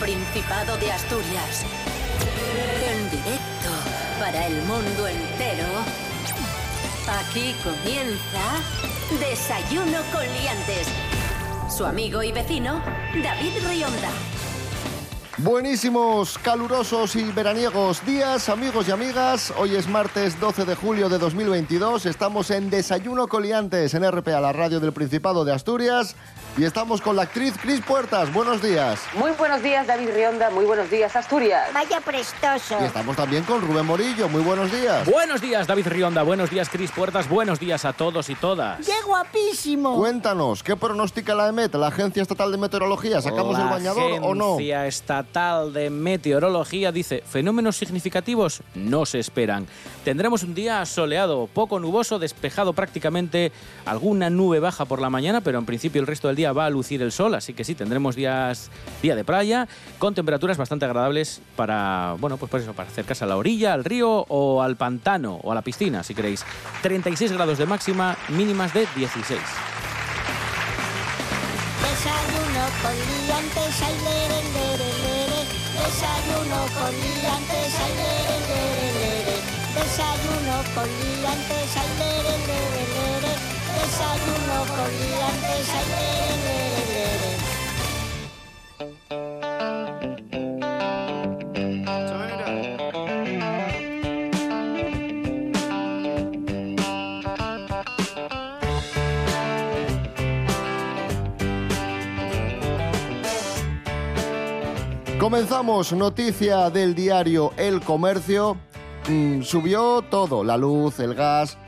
Principado de Asturias. En directo para el mundo entero. Aquí comienza Desayuno con Liantes. Su amigo y vecino, David Rionda. Buenísimos, calurosos y veraniegos días, amigos y amigas. Hoy es martes 12 de julio de 2022. Estamos en Desayuno Coliantes en RPA, la radio del Principado de Asturias. Y estamos con la actriz Cris Puertas. Buenos días. Muy buenos días, David Rionda. Muy buenos días, Asturias. Vaya prestoso. Y estamos también con Rubén Morillo. Muy buenos días. Buenos días, David Rionda. Buenos días, Cris Puertas. Buenos días a todos y todas. ¡Qué guapísimo! Cuéntanos, ¿qué pronostica la EMET, la Agencia Estatal de Meteorología? ¿Sacamos la el bañador o no? Agencia Estatal de Meteorología dice, fenómenos significativos no se esperan. Tendremos un día soleado, poco nuboso, despejado prácticamente, alguna nube baja por la mañana, pero en principio el resto del día va a lucir el sol, así que sí, tendremos días día de playa con temperaturas bastante agradables para, bueno, pues por eso, para acercarse a la orilla, al río o al pantano o a la piscina, si queréis. 36 grados de máxima, mínimas de 16. Desayuno con. Desayuno con. Comenzamos, noticia del diario El Comercio. Mm, subió todo, la luz, el gas,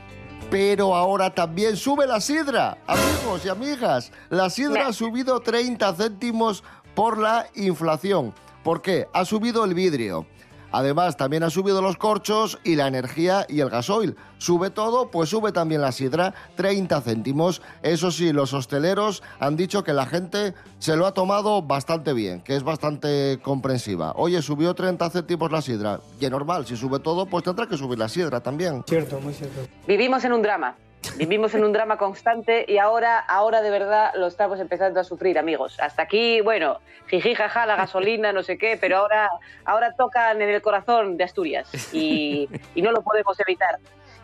pero ahora también sube la sidra. Amigos y amigas, la sidra ha subido 30 céntimos por la inflación. ¿Por qué? Ha subido el vidrio. Además, también ha subido los corchos y la energía y el gasoil. Sube todo, pues sube también la sidra, 30 céntimos. Eso sí, los hosteleros han dicho que la gente se lo ha tomado bastante bien, que es bastante comprensiva. Oye, subió 30 céntimos la sidra. Y es normal, si sube todo, pues tendrá que subir la sidra también. Cierto, muy cierto. Vivimos en un drama. Vivimos en un drama constante y ahora, ahora de verdad lo estamos empezando a sufrir, amigos. Hasta aquí, bueno, jiji, jaja, la gasolina, no sé qué, pero ahora, ahora tocan en el corazón de Asturias y, no lo podemos evitar.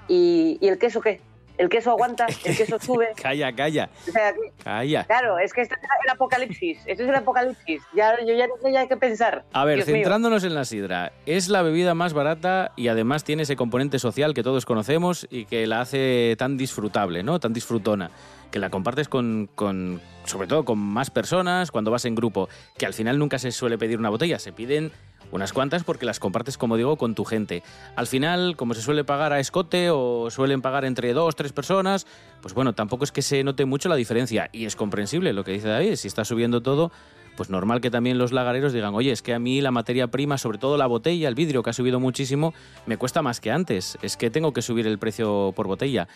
¿Y, y el queso qué? El queso aguanta, el queso sube. Calla, calla, O sea, que- calla. claro, es que esto es el apocalipsis. Esto es el apocalipsis. Ya, yo ya no sé ya qué pensar. A ver, Dios mío. centrándonos en la sidra, es la bebida más barata y además tiene ese componente social que todos conocemos y que la hace tan disfrutable, ¿no? Tan disfrutona, que la compartes con, con- sobre todo con más personas cuando vas en grupo, que al final nunca se suele pedir una botella, se piden unas cuantas porque las compartes, como digo, con tu gente. Al final, como se suele pagar a escote o suelen pagar entre dos, tres personas, pues bueno, tampoco es que se note mucho la diferencia y es comprensible lo que dice David, si está subiendo todo, pues normal que también los lagareros digan, oye, es que a mí la materia prima, sobre todo la botella, el vidrio, que ha subido muchísimo, me cuesta más que antes. Es que tengo que subir el precio por botella.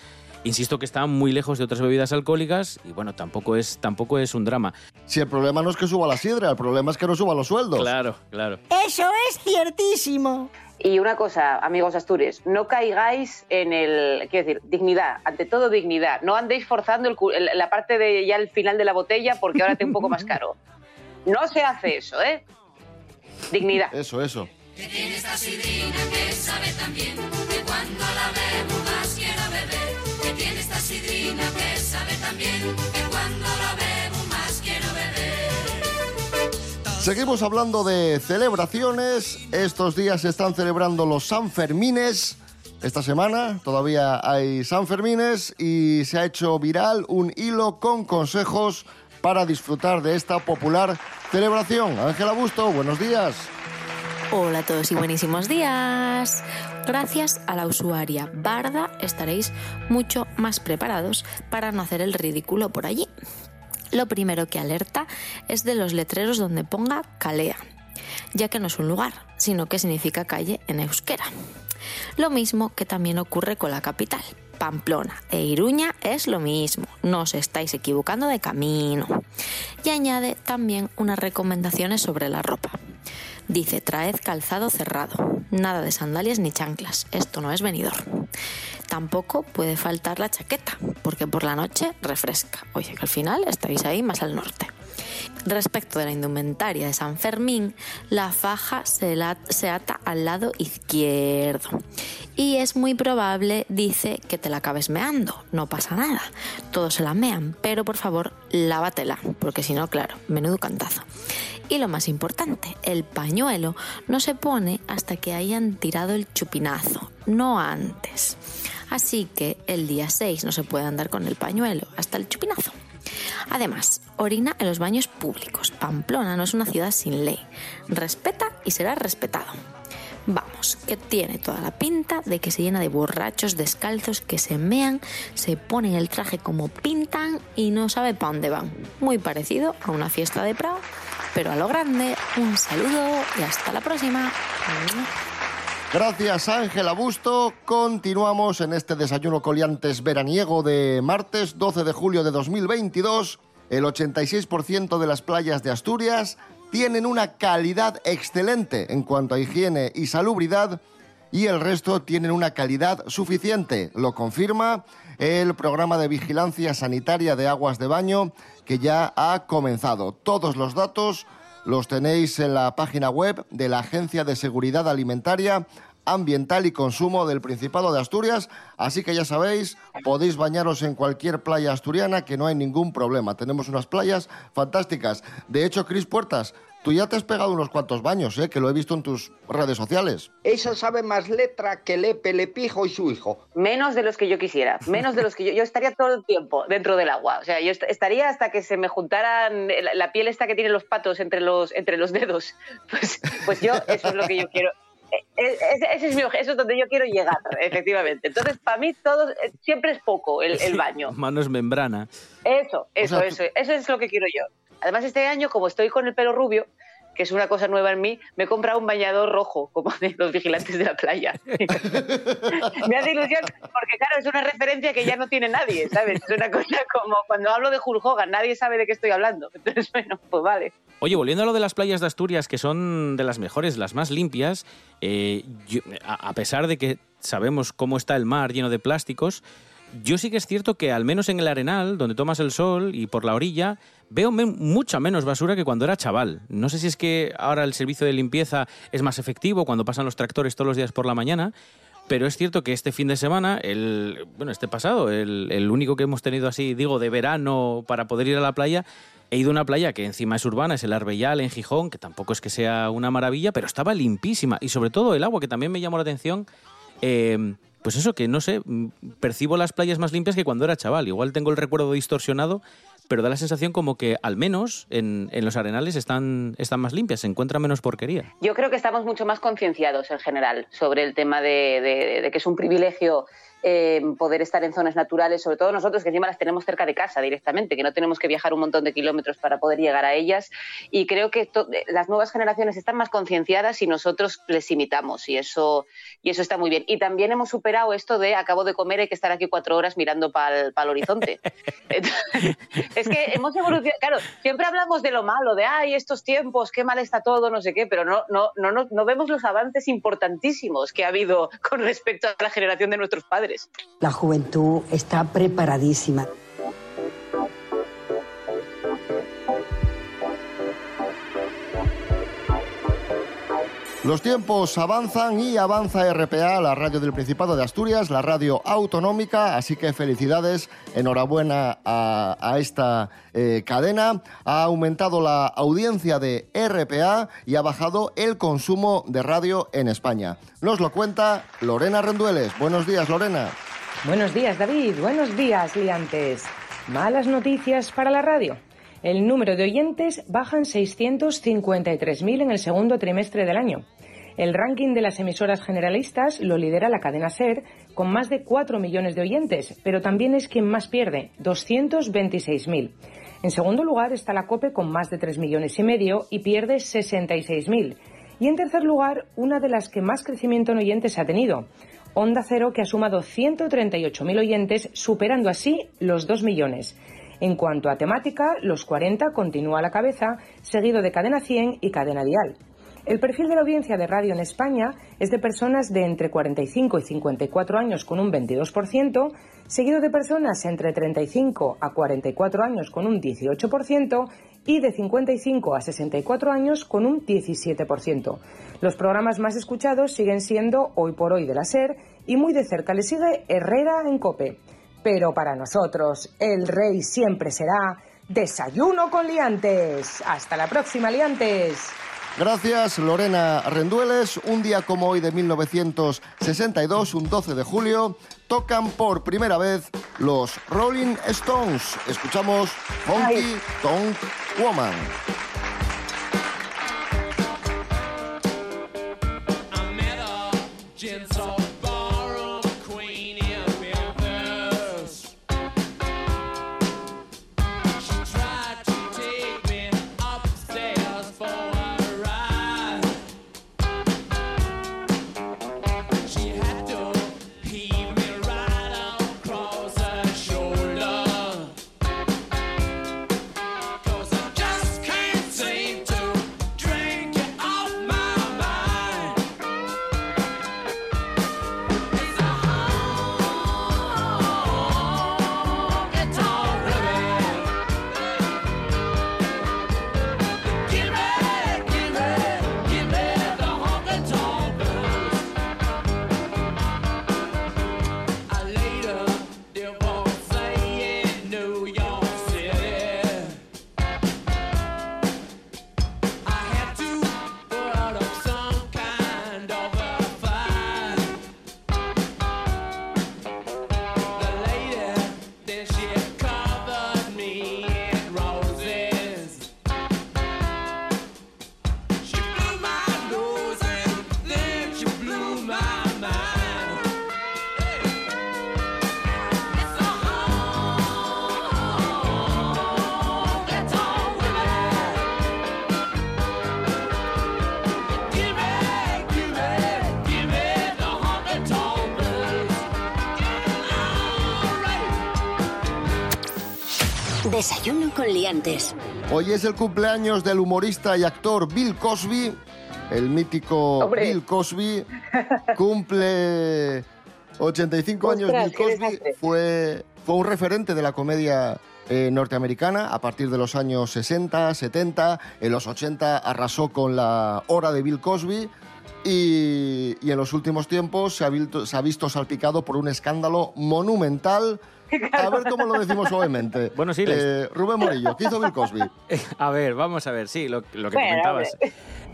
Insisto que está muy lejos de otras bebidas alcohólicas y bueno, tampoco es, tampoco es un drama. Si el problema no es que suba la sidra, el problema es que no suba los sueldos. Claro, claro. Eso es ciertísimo. Y una cosa, amigos astures, no caigáis en el, quiero decir, dignidad, ante todo dignidad. No andéis forzando el la parte de ya el final de la botella porque ahora te un poco más caro. No se hace eso, ¿eh? Dignidad. Eso, eso. Seguimos hablando de celebraciones. Estos días se están celebrando los Sanfermines. Esta semana todavía hay Sanfermines y se ha hecho viral un hilo con consejos para disfrutar de esta popular celebración. Ángela Busto, buenos días. Hola a todos y buenísimos días. Gracias a la usuaria Barda estaréis mucho más preparados para no hacer el ridículo por allí. Lo primero que alerta es de los letreros donde ponga Calea, ya que no es un lugar, sino que significa calle en euskera. Lo mismo que también ocurre con la capital. Pamplona e Iruña es lo mismo, no os estáis equivocando de camino. Y añade también unas recomendaciones sobre la ropa. Dice, traed calzado cerrado, nada de sandalias ni chanclas, esto no es venidor. Tampoco puede faltar la chaqueta, porque por la noche refresca. Oye, que al final estáis ahí más al norte. Respecto de la indumentaria de San Fermín, la faja se, se ata al lado izquierdo. Y es muy probable, dice, que te la acabes meando. No pasa nada. Todos se la mean, pero por favor, lávatela, porque si no, claro, menudo cantazo. Y lo más importante, el pañuelo no se pone hasta que hayan tirado el chupinazo, no antes. Así que el día 6 no se puede andar con el pañuelo hasta el chupinazo. Además, orina en los baños públicos. Pamplona no es una ciudad sin ley. Respeta y será respetado. Vamos, que tiene toda la pinta de que se llena de borrachos descalzos que se mean, se ponen el traje como pintan y no sabe para dónde van. Muy parecido a una fiesta de Prado, pero a lo grande. Un saludo y hasta la próxima. Gracias Ángela Busto. Continuamos en este desayuno coliantes veraniego de martes 12 de julio de 2022. El 86% de las playas de Asturias tienen una calidad excelente en cuanto a higiene y salubridad y el resto tienen una calidad suficiente. Lo confirma el programa de vigilancia sanitaria de aguas de baño que ya ha comenzado. Todos los datos los tenéis en la página web de la Agencia de Seguridad Alimentaria, Ambiental y Consumo del Principado de Asturias, así que ya sabéis, podéis bañaros en cualquier playa asturiana que no hay ningún problema. Tenemos unas playas fantásticas. De hecho, Cris Puertas, tú ya te has pegado unos cuantos baños, ¿eh? que lo he visto en tus redes sociales. Esa sabe más letra que Lepe, Lepijo y su hijo. Menos de los que yo quisiera, menos de los que yo. Yo estaría todo el tiempo dentro del agua. O sea, yo est- estaría hasta que se me juntaran la, la piel esta que tienen los patos entre los, entre los dedos. Pues, pues yo, eso es lo que yo quiero. Ese, ese es mi eso es donde yo quiero llegar, efectivamente. Entonces, para mí, todo eh, siempre es poco el, el baño. Manos membrana. Eso, eso, sea, eso, eso es lo que quiero yo. Además, este año, como estoy con el pelo rubio, que es una cosa nueva en mí, me he comprado un bañador rojo, como de los vigilantes de la playa. me hace ilusión, porque claro, es una referencia que ya no tiene nadie, ¿sabes? Es una cosa como cuando hablo de Hulk Hogan, nadie sabe de qué estoy hablando. Entonces, bueno, pues vale. Oye, volviendo a lo de las playas de Asturias, que son de las mejores, las más limpias, eh, a pesar de que sabemos cómo está el mar lleno de plásticos, yo sí que es cierto que al menos en el arenal, donde tomas el sol y por la orilla, veo mucha menos basura que cuando era chaval. No sé si es que ahora el servicio de limpieza es más efectivo cuando pasan los tractores todos los días por la mañana, pero es cierto que este fin de semana, el, bueno, este pasado, el, el único que hemos tenido así, digo, de verano para poder ir a la playa, he ido a una playa que encima es urbana, es el Arbellal en Gijón, que tampoco es que sea una maravilla, pero estaba limpísima. Y sobre todo el agua, que también me llamó la atención. eh, pues eso, que no sé, mm, percibo las playas más limpias que cuando era chaval. Igual tengo el recuerdo distorsionado, pero da la sensación como que al menos en, en los arenales están, están más limpias, se encuentra menos porquería. Yo creo que estamos mucho más concienciados en general sobre el tema de, de- de que es un privilegio eh, poder estar en zonas naturales, sobre todo nosotros que encima las tenemos cerca de casa directamente, que no tenemos que viajar un montón de kilómetros para poder llegar a ellas. Y creo que to- las nuevas generaciones están más concienciadas y nosotros les imitamos y eso, y eso está muy bien. Y también hemos superado esto de acabo de comer, hay que estar aquí cuatro horas mirando para el horizonte. Es que hemos evolucionado, claro, siempre hablamos de lo malo, de ay, estos tiempos, qué mal está todo, no sé qué, pero no, no, no, no, no vemos los avances importantísimos que ha habido con respecto a la generación de nuestros padres. La juventud está preparadísima. Los tiempos avanzan y avanza RPA, la radio del Principado de Asturias, la radio autonómica, así que felicidades, enhorabuena a, esta eh, cadena. Ha aumentado la audiencia de RPA y ha bajado el consumo de radio en España. Nos lo cuenta Lorena Rendueles. Buenos días, Lorena. Buenos días, David. Buenos días, liantes. Malas noticias para la radio. El número de oyentes baja en 653.000 en el segundo trimestre del año. El ranking de las emisoras generalistas lo lidera la cadena SER con más de 4 millones de oyentes, pero también es quien más pierde, 226.000. En segundo lugar está la COPE con más de 3 millones y medio y pierde 66.000. Y en tercer lugar, una de las que más crecimiento en oyentes ha tenido, Onda Cero, que ha sumado 138.000 oyentes, superando así los 2 millones. En cuanto a temática, Los 40 continúa a la cabeza, seguido de Cadena 100 y Cadena Dial. El perfil de la audiencia de radio en España es de personas de entre 45 y 54 años con un 22%, seguido de personas entre 35 a 44 años con un 18% y de 55 a 64 años con un 17%. Los programas más escuchados siguen siendo Hoy por Hoy de la SER y muy de cerca le sigue Herrera en Cope. Pero para nosotros, el rey siempre será Desayuno con Liantes. Hasta la próxima, Liantes. Gracias, Lorena Rendueles. Un día como hoy de 1962, un 12 de julio, tocan por primera vez los Rolling Stones. Escuchamos Honky Tonk Woman. Desayuno con liantes. Hoy es el cumpleaños del humorista y actor Bill Cosby. El mítico Hombre. Bill Cosby cumple 85 años. Ostras, Bill Cosby fue, fue un referente de la comedia eh, norteamericana a partir de los años 60, 70. En los 80 arrasó con la hora de Bill Cosby. Y, y en los últimos tiempos se ha, visto, se ha visto salpicado por un escándalo monumental. A ver cómo lo decimos suavemente. Bueno, sí, les- Eh, Rubén Morillo, ¿qué hizo Bill Cosby? A ver, vamos a ver, sí, lo, lo que Bueno, comentabas.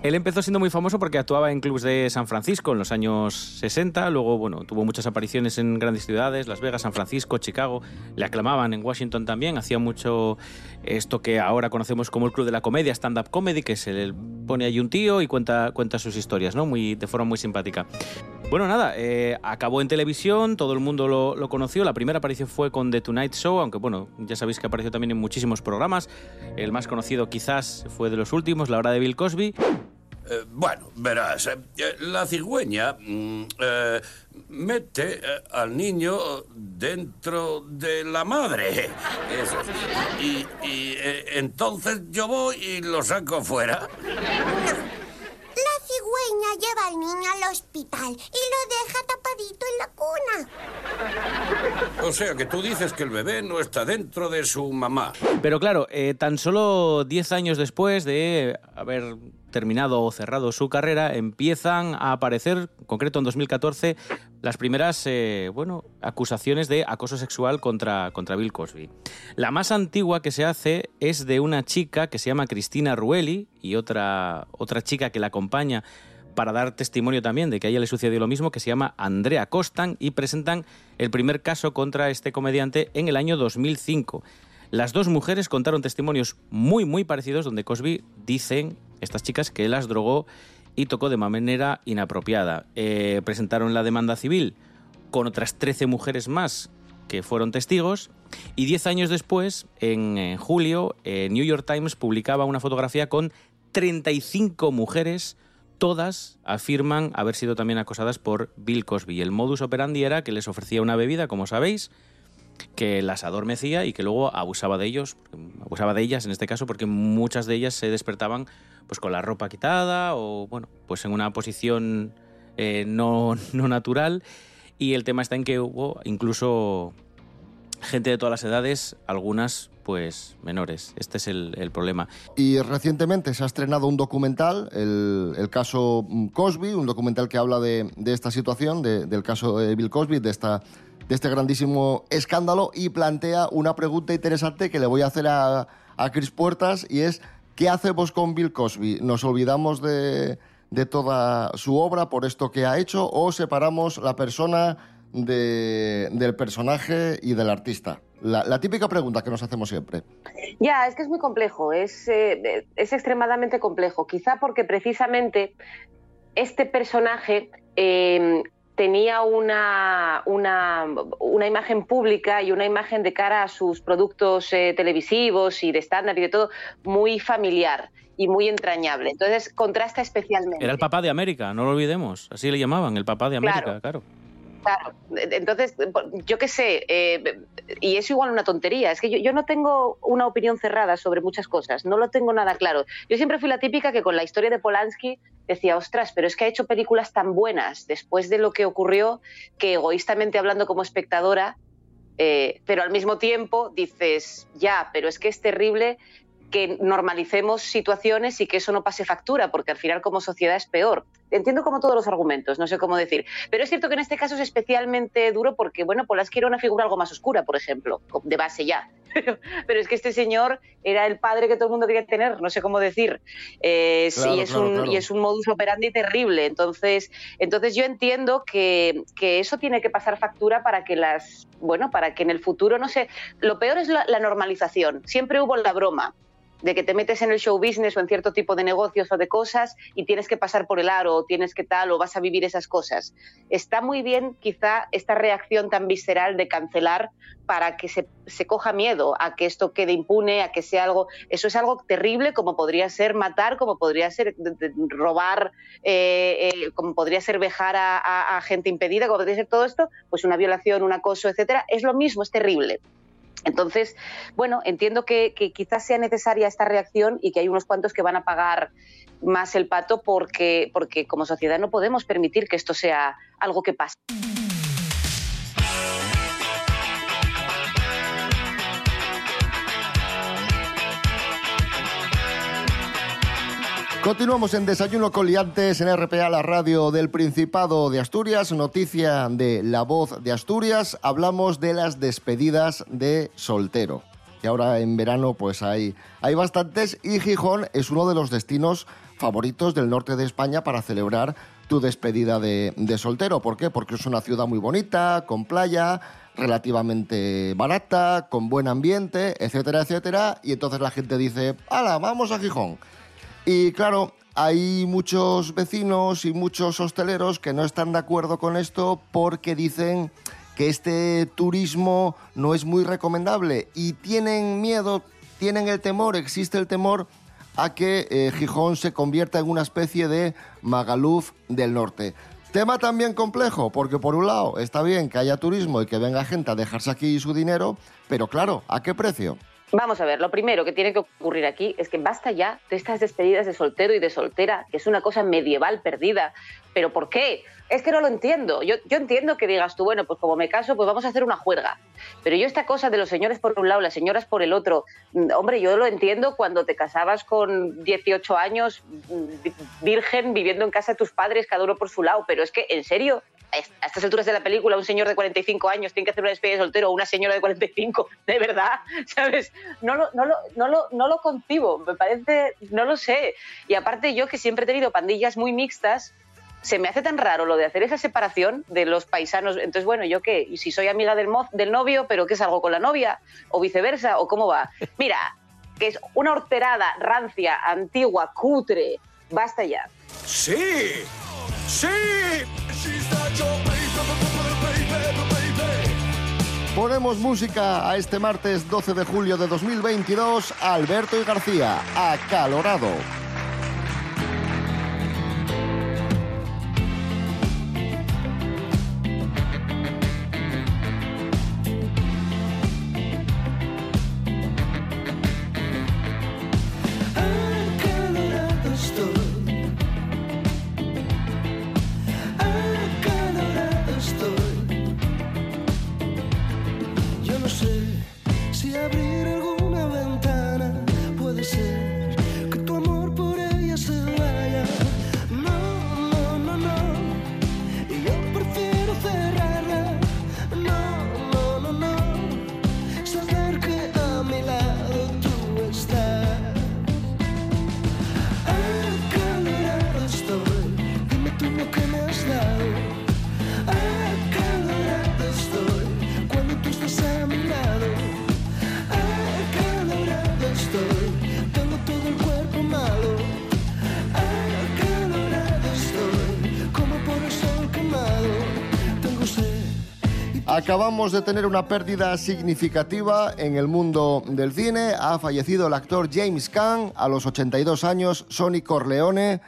Él empezó siendo muy famoso porque actuaba en clubs de San Francisco en los años 60, luego, bueno, tuvo muchas apariciones en grandes ciudades, Las Vegas, San Francisco, Chicago, le aclamaban en Washington también, hacía mucho esto que ahora conocemos como el Club de la Comedia, stand-up comedy, que se le pone ahí un tío y cuenta, cuenta sus historias, ¿no? Muy, de forma muy simpática. Bueno, nada, eh, acabó en televisión, todo el mundo lo, lo conoció. La primera aparición fue con The Tonight Show, aunque bueno, ya sabéis que apareció también en muchísimos programas. El más conocido quizás fue de los últimos, La Hora de Bill Cosby. Eh, bueno, verás, eh, la cigüeña mm, eh, mete eh, al niño dentro de la madre. Eso. Y, y, eh, entonces yo voy y lo saco fuera. La cigüeña lleva al niño al hospital y lo deja tapadito en la cuna. O sea que tú dices que el bebé no está dentro de su mamá. Pero claro, eh, tan solo 10 años después de haber terminado o cerrado su carrera, empiezan a aparecer, en concreto en 2014, las primeras eh, bueno, acusaciones de acoso sexual contra, contra Bill Cosby. La más antigua que se hace es de una chica que se llama Cristina Rueli y otra, otra chica que la acompaña para dar testimonio también de que a ella le sucedió lo mismo, que se llama Andrea Costan, y presentan el primer caso contra este comediante en el año 2005. Las dos mujeres contaron testimonios muy, muy parecidos donde Cosby dicen, estas chicas, que las drogó y tocó de manera inapropiada. Eh, presentaron la demanda civil con otras 13 mujeres más que fueron testigos y 10 años después, en, julio, eh, New York Times publicaba una fotografía con 35 mujeres todas afirman haber sido también acosadas por Bill Cosby. El modus operandi era que les ofrecía una bebida, como sabéis, que las adormecía y que luego abusaba de ellos, abusaba de ellas en este caso, porque muchas de ellas se despertaban pues con la ropa quitada o bueno, pues en una posición eh, no, no natural. Y el tema está en que hubo incluso gente de todas las edades, algunas pues menores. Este es el, problema. Y recientemente se ha estrenado un documental, el, el caso mm, Cosby, un documental que habla de, de esta situación, de- del caso de Bill Cosby, de, esta, de este grandísimo escándalo, y plantea una pregunta interesante que le voy a hacer a, a Chris Puertas, y es, ¿qué hacemos con Bill Cosby? ¿Nos olvidamos de, toda su obra por esto que ha hecho o separamos la persona de- del personaje y del artista? La, típica pregunta que nos hacemos siempre. Ya, es que es muy complejo, es, eh, extremadamente complejo. Quizá porque precisamente este personaje eh, tenía una, una, una imagen pública y una imagen de cara a sus productos eh, televisivos y de estándar y de todo muy familiar y muy entrañable. Entonces contrasta especialmente. Era el papá de América, no lo olvidemos. Así le llamaban, el papá de América, Claro. claro. Claro, entonces, yo qué sé, eh, y es igual una tontería, es que yo, no tengo una opinión cerrada sobre muchas cosas, no lo tengo nada claro. Yo siempre fui la típica que con la historia de Polanski decía, ostras, pero es que ha hecho películas tan buenas después de lo que ocurrió que egoístamente hablando como espectadora, eh, pero al mismo tiempo dices, ya, pero es que es terrible que normalicemos situaciones y que eso no pase factura, porque al final como sociedad es peor. Entiendo como todos los argumentos, no sé cómo decir. Pero es cierto que en este caso es especialmente duro porque, bueno, Polanski era una figura algo más oscura, por ejemplo, de base ya. Pero, pero es que este señor era el padre que todo el mundo quería tener, no sé cómo decir. Eh, Claro, es claro, un, claro. Y es un modus operandi terrible. Entonces, entonces yo entiendo que, que eso tiene que pasar factura para que las, bueno, para que en el futuro, no sé, lo peor es la, la normalización. Siempre hubo la broma de que te metes en el show business o en cierto tipo de negocios o de cosas y tienes que pasar por el aro o tienes que tal o vas a vivir esas cosas. Está muy bien quizá esta reacción tan visceral de cancelar para que se, coja miedo a que esto quede impune, a que sea algo... Eso es algo terrible como podría ser matar, como podría ser robar, eh, eh, como podría ser vejar a, a- a gente impedida, como podría ser todo esto, pues una violación, un acoso, etcétera. Es lo mismo, es terrible. Entonces, bueno, entiendo que, quizás sea necesaria esta reacción y que hay unos cuantos que van a pagar más el pato porque, porque como sociedad no podemos permitir que esto sea algo que pase. Continuamos en Desayuno con Liantes en RPA, la radio del Principado de Asturias. Noticia de La Voz de Asturias. Hablamos de las despedidas de soltero. Que ahora en verano pues hay, hay bastantes y Gijón es uno de los destinos favoritos del norte de España para celebrar tu despedida de, de soltero. ¿Por qué? Porque es una ciudad muy bonita, con playa, relativamente barata, con buen ambiente, etcétera, etcétera. Y entonces la gente dice, ¡hala, vamos a Gijón! Y claro, hay muchos vecinos y muchos hosteleros que no están de acuerdo con esto porque dicen que este turismo no es muy recomendable y tienen miedo, tienen el temor, existe el temor a que eh, Gijón se convierta en una especie de Magaluf del norte. Tema también complejo, porque por un lado está bien que haya turismo y que venga gente a dejarse aquí su dinero, pero claro, ¿a qué precio? Vamos a ver, lo primero que tiene que ocurrir aquí es que basta ya de estas despedidas de soltero y de soltera, que es una cosa medieval perdida. ¿Pero por qué? Es que no lo entiendo. Yo, yo entiendo que digas tú, bueno, pues como me caso, pues vamos a hacer una juerga. Pero yo esta cosa de los señores por un lado, las señoras por el otro, mm, hombre, yo lo entiendo cuando te casabas con 18 años, mm, vi- virgen, viviendo en casa de tus padres, cada uno por su lado, pero es que, en serio, a estas alturas de la película, un señor de 45 años tiene que hacer una despedida de soltero o una señora de 45, de verdad, ¿sabes? No lo, no, lo, no, lo, no lo concibo, me parece, no lo sé. Y aparte yo que siempre he tenido pandillas muy mixtas, se me hace tan raro lo de hacer esa separación de los paisanos. Entonces, bueno, ¿yo qué? ¿Y si soy amiga del, mo- del novio, pero qué salgo con la novia? ¿O viceversa? ¿O cómo va? Mira, que es una horterada rancia, antigua, cutre. Basta ya. ¡Sí! ¡Sí! Ponemos música a este martes 12 de julio de 2022, Alberto y García, acalorado. Acabamos de tener una pérdida significativa en el mundo del cine. Ha fallecido el actor James Caan a los 82 años, Sonny Corleone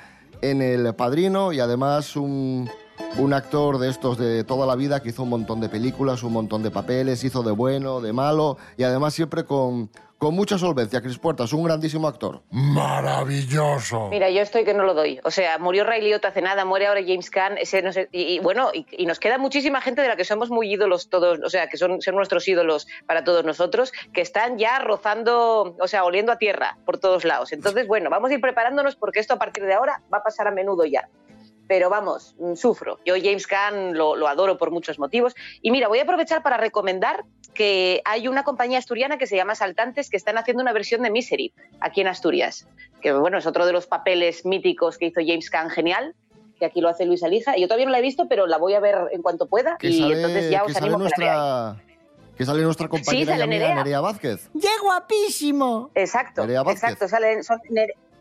en El Padrino y además un, un actor de estos de toda la vida que hizo un montón de películas, un montón de papeles, hizo de bueno, de malo y además siempre con, con mucha solvencia. Chris Puertas, un grandísimo actor. Maravilloso. Mira, yo estoy que no lo doy. O sea, murió Ray Liotta hace nada, muere ahora James Caan, ese no sé- y, y bueno, y, y nos queda muchísima gente de la que somos muy ídolos todos, o sea, que son, son nuestros ídolos para todos nosotros, que están ya rozando, o sea, oliendo a tierra por todos lados. Entonces, bueno, vamos a ir preparándonos porque esto a partir de ahora va a pasar a menudo ya. Pero vamos, mm, sufro. Yo James Caan lo, lo adoro por muchos motivos. Y mira, voy a aprovechar para recomendar que hay una compañía asturiana que se llama Saltantes que están haciendo una versión de Misery aquí en Asturias. Que bueno, es otro de los papeles míticos que hizo James Caan, genial, que aquí lo hace Luis Alija. Y yo todavía no la he visto, pero la voy a ver en cuanto pueda. Que y sale, entonces ya os animo a que la nuestra, que sale nuestra compañera y sale amiga Nerea. Nerea Vázquez. ¡Qué guapísimo! Exacto, Nerea Vázquez. exacto. Salen, son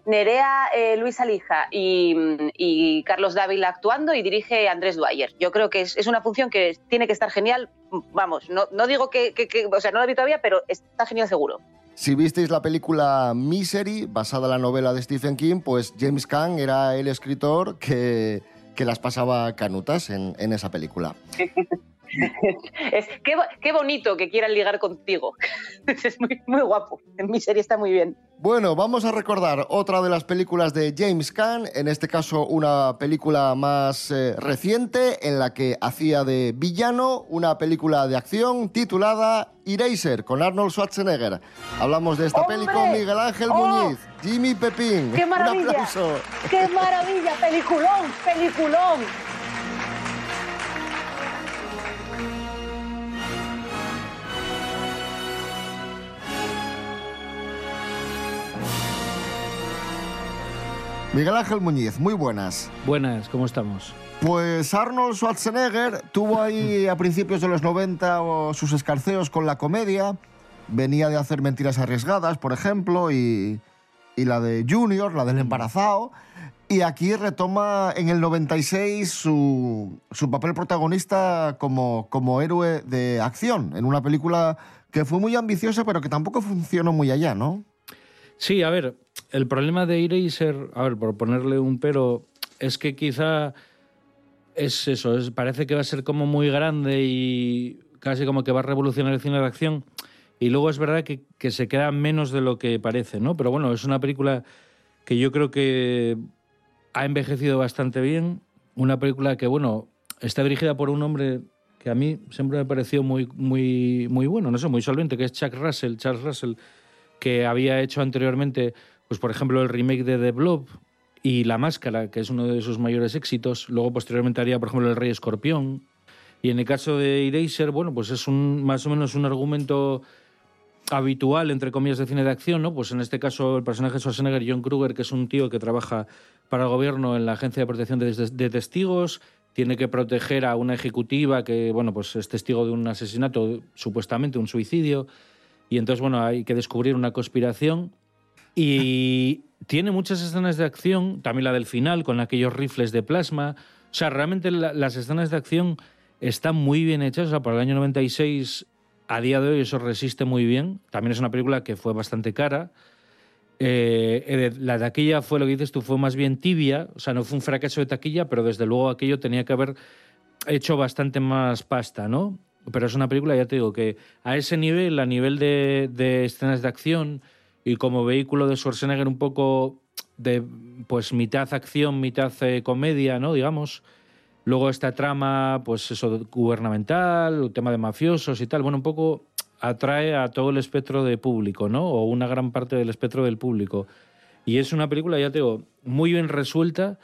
Nerea, eh, Luis Alija y, y Carlos Dávila actuando y dirige Andrés Dwyer. Yo creo que es, es una función que tiene que estar genial. Vamos, no, no digo que, que- que- o sea, no la vi todavía, pero está genial seguro. Si visteis la película Misery, basada en la novela de Stephen King, pues James Caan era el escritor que, que las pasaba canutas en, en esa película. Es, qué, qué bonito que quieran ligar contigo. Es muy, muy guapo. En mi serie está muy bien. Bueno, vamos a recordar otra de las películas de James Caan, en este caso una película más eh, reciente en la que hacía de villano, una película de acción titulada Eraser con Arnold Schwarzenegger. Hablamos de esta peli con Miguel Ángel ¡Oh! Muñiz, Jimmy Pepín. ¡Qué Un maravilla! aplauso. ¡Qué maravilla! ¡Peliculón! ¡Peliculón! Miguel Ángel Muñiz, muy buenas. Buenas, ¿cómo estamos? Pues Arnold Schwarzenegger tuvo ahí a principios de los 90 o sus escarceos con la comedia. Venía de hacer Mentiras Arriesgadas, por ejemplo, y, y la de Junior, la del embarazado. Y aquí retoma en el 96 su, su papel protagonista como, como héroe de acción, en una película que fue muy ambiciosa, pero que tampoco funcionó muy allá, ¿no? Sí, a ver, el problema de Eraser, a ver, por ponerle un pero, es que quizá es eso, es, parece que va a ser como muy grande y casi como que va a revolucionar el cine de acción. Y luego es verdad que, que se queda menos de lo que parece, ¿no? Pero bueno, es una película que yo creo que ha envejecido bastante bien. Una película que, bueno, está dirigida por un hombre que a mí siempre me pareció muy, muy, muy bueno, no sé, muy solvente, que es Chuck Russell, Charles Russell, que había hecho anteriormente, pues por ejemplo, el remake de The Blob y La Máscara, que es uno de sus mayores éxitos. Luego, posteriormente, haría, por ejemplo, El Rey Escorpión. Y en el caso de Eraser, bueno, pues es un, más o menos un argumento habitual, entre comillas, de cine de acción, ¿no? Pues en este caso el personaje de Schwarzenegger, John Kruger, que es un tío que trabaja para el gobierno en la Agencia de Protección de, de Testigos, tiene que proteger a una ejecutiva que, bueno, pues es testigo de un asesinato, supuestamente un suicidio, y entonces, bueno, hay que descubrir una conspiración y tiene muchas escenas de acción, también la del final, con aquellos rifles de plasma. O sea, realmente la- las escenas de acción están muy bien hechas. O sea, para el año 96, a día de hoy, eso resiste muy bien. También es una película que fue bastante cara. Eh, eh, la taquilla fue lo que dices tú, fue más bien tibia. O sea, no fue un fracaso de taquilla, pero desde luego aquello tenía que haber hecho bastante más pasta, ¿no? Pero es una película, ya te digo, que a ese nivel, a nivel de, de escenas de acción y como vehículo de Schwarzenegger un poco de pues mitad acción, mitad eh, comedia, ¿no? Digamos. Luego esta trama, pues eso, gubernamental, el tema de mafiosos y tal, bueno, un poco atrae a todo el espectro de público, ¿no? O una gran parte del espectro del público. Y es una película, ya te digo, muy bien resuelta,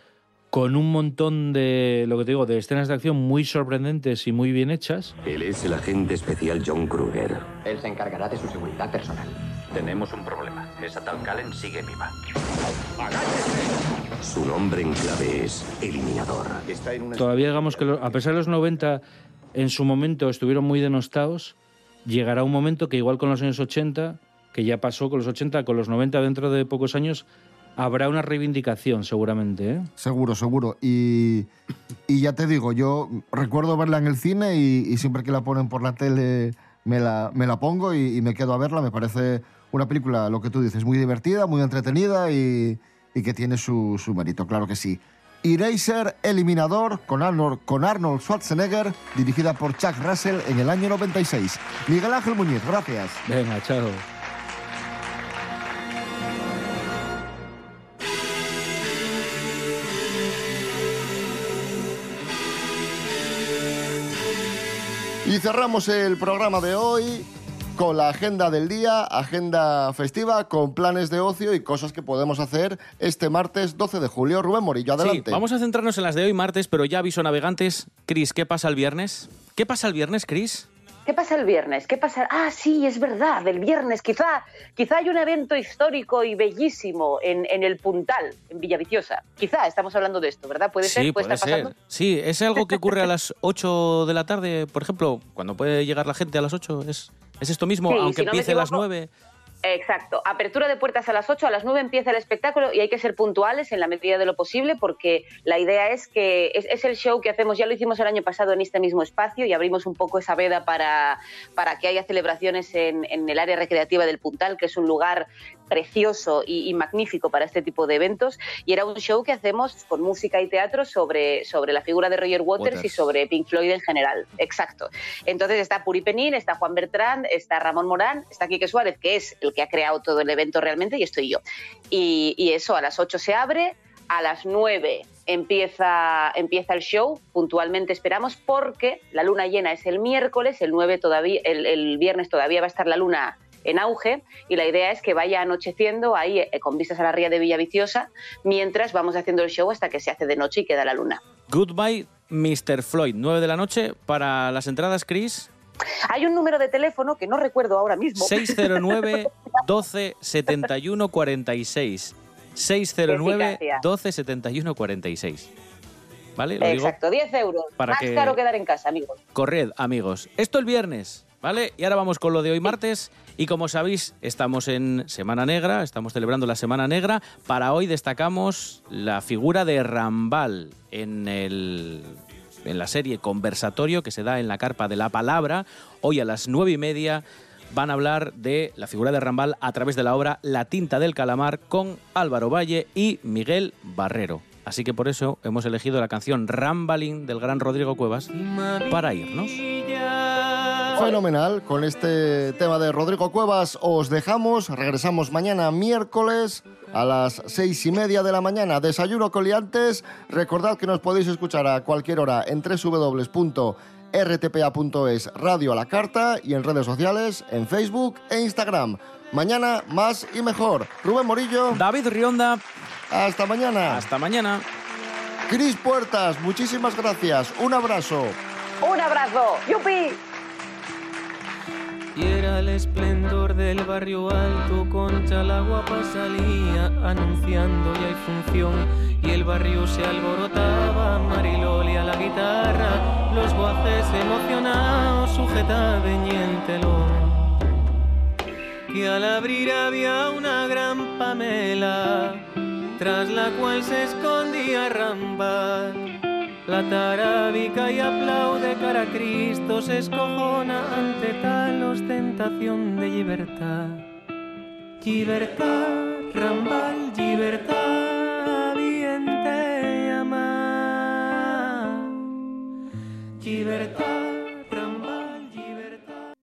con un montón de, lo que te digo, de escenas de acción muy sorprendentes y muy bien hechas. Él es el agente especial John Kruger. Él se encargará de su seguridad personal. Tenemos un problema. Esa tal Callen sigue viva. Su nombre en clave es Eliminador. Está en una... Todavía digamos que lo- a pesar de los 90 en su momento estuvieron muy denostados, llegará un momento que igual con los años 80, que ya pasó con los 80, con los 90 dentro de pocos años, habrá una reivindicación seguramente. ¿eh? Seguro, seguro. Y, y ya te digo, yo recuerdo verla en el cine y, y siempre que la ponen por la tele me la, me la pongo y, y me quedo a verla. Me parece una película, lo que tú dices, muy divertida, muy entretenida y, y que tiene su, su mérito, claro que sí. Eraser Eliminador con Arnold, con Arnold Schwarzenegger, dirigida por Chuck Russell en el año 96. Miguel Ángel Muñiz, gracias. Venga, chao. Y cerramos el programa de hoy con la agenda del día, agenda festiva, con planes de ocio y cosas que podemos hacer este martes 12 de julio. Rubén Morillo, adelante. Sí, vamos a centrarnos en las de hoy martes, pero ya aviso navegantes. Cris, ¿qué pasa el viernes? ¿Qué pasa el viernes, Cris? ¿Qué pasa el viernes? ¿Qué pasa? Ah, sí, es verdad, el viernes. Quizá, quizá hay un evento histórico y bellísimo en, en el Puntal, en Villaviciosa. Quizá estamos hablando de esto, ¿verdad? ¿Puede sí, ser? puede estar ser. pasando? Sí, es algo que ocurre a las 8 de la tarde, por ejemplo, cuando puede llegar la gente a las 8. ¿Es, es esto mismo? Sí, Aunque si no me empiece a las equivoco, 9. Exacto. Apertura de puertas a las 8, a las 9 empieza el espectáculo y hay que ser puntuales en la medida de lo posible porque la idea es que es, es el show que hacemos, ya lo hicimos el año pasado en este mismo espacio y abrimos un poco esa veda para, para que haya celebraciones en, en el área recreativa del Puntal, que es un lugar precioso y, y magnífico para este tipo de eventos. Y era un show que hacemos con música y teatro sobre, sobre la figura de Roger Waters, Waters. y sobre Pink Floyd en general. Exacto. Entonces está Puri Penín, está Juan Bertrand, está Ramón Morán, está Quique Suárez, que es el que ha creado todo el evento realmente, y estoy yo. Y, y eso, a las 8 se abre, a las 9 empieza, empieza el show, puntualmente esperamos, porque la luna llena es el miércoles, el 9 todavía, el, el viernes todavía va a estar la luna en auge y la idea es que vaya anocheciendo ahí eh, con vistas a la ría de Villaviciosa mientras vamos haciendo el show hasta que se hace de noche y queda la luna. Goodbye, Mr. Floyd, 9 de la noche. Para las entradas, Chris, Hay un número de teléfono que no recuerdo ahora mismo. 609 12 71 46. 609 Eficacia. 12 71 46. ¿Vale? Lo digo. Exacto, 10 euros. para Más que- caro quedar en casa, amigos. Corred, amigos. Esto el viernes, ¿vale? Y ahora vamos con lo de hoy martes. Y como sabéis, estamos en Semana Negra, estamos celebrando la Semana Negra. Para hoy destacamos la figura de Rambal en, el, en la serie Conversatorio que se da en la Carpa de la Palabra. Hoy a las nueve y media van a hablar de la figura de Rambal a través de la obra La tinta del calamar con Álvaro Valle y Miguel Barrero. Así que por eso hemos elegido la canción Rambalín del gran Rodrigo Cuevas para irnos. Fenomenal. Con este tema de Rodrigo Cuevas os dejamos. Regresamos mañana miércoles a las seis y media de la mañana. Desayuno coliantes. Recordad que nos podéis escuchar a cualquier hora en www.rtpa.es Radio a la Carta y en redes sociales, en Facebook e Instagram. Mañana más y mejor. Rubén Morillo. David Rionda. Hasta mañana. Hasta mañana. Cris Puertas, muchísimas gracias. Un abrazo. ¡Un abrazo! ¡Yupi! Y era el esplendor del barrio alto, Concha la guapa salía anunciando ya hay función. Y el barrio se alborotaba, Mariloli a la guitarra, los guajes emocionados sujetaban y el telón. Que al abrir había una gran pamela, tras la cual se escondía Rambal. La tarábica y aplaude cara a Cristo, se escojona ante tal ostentación de libertad. Libertad, Rambal, libertad, bien te ama. Libertad,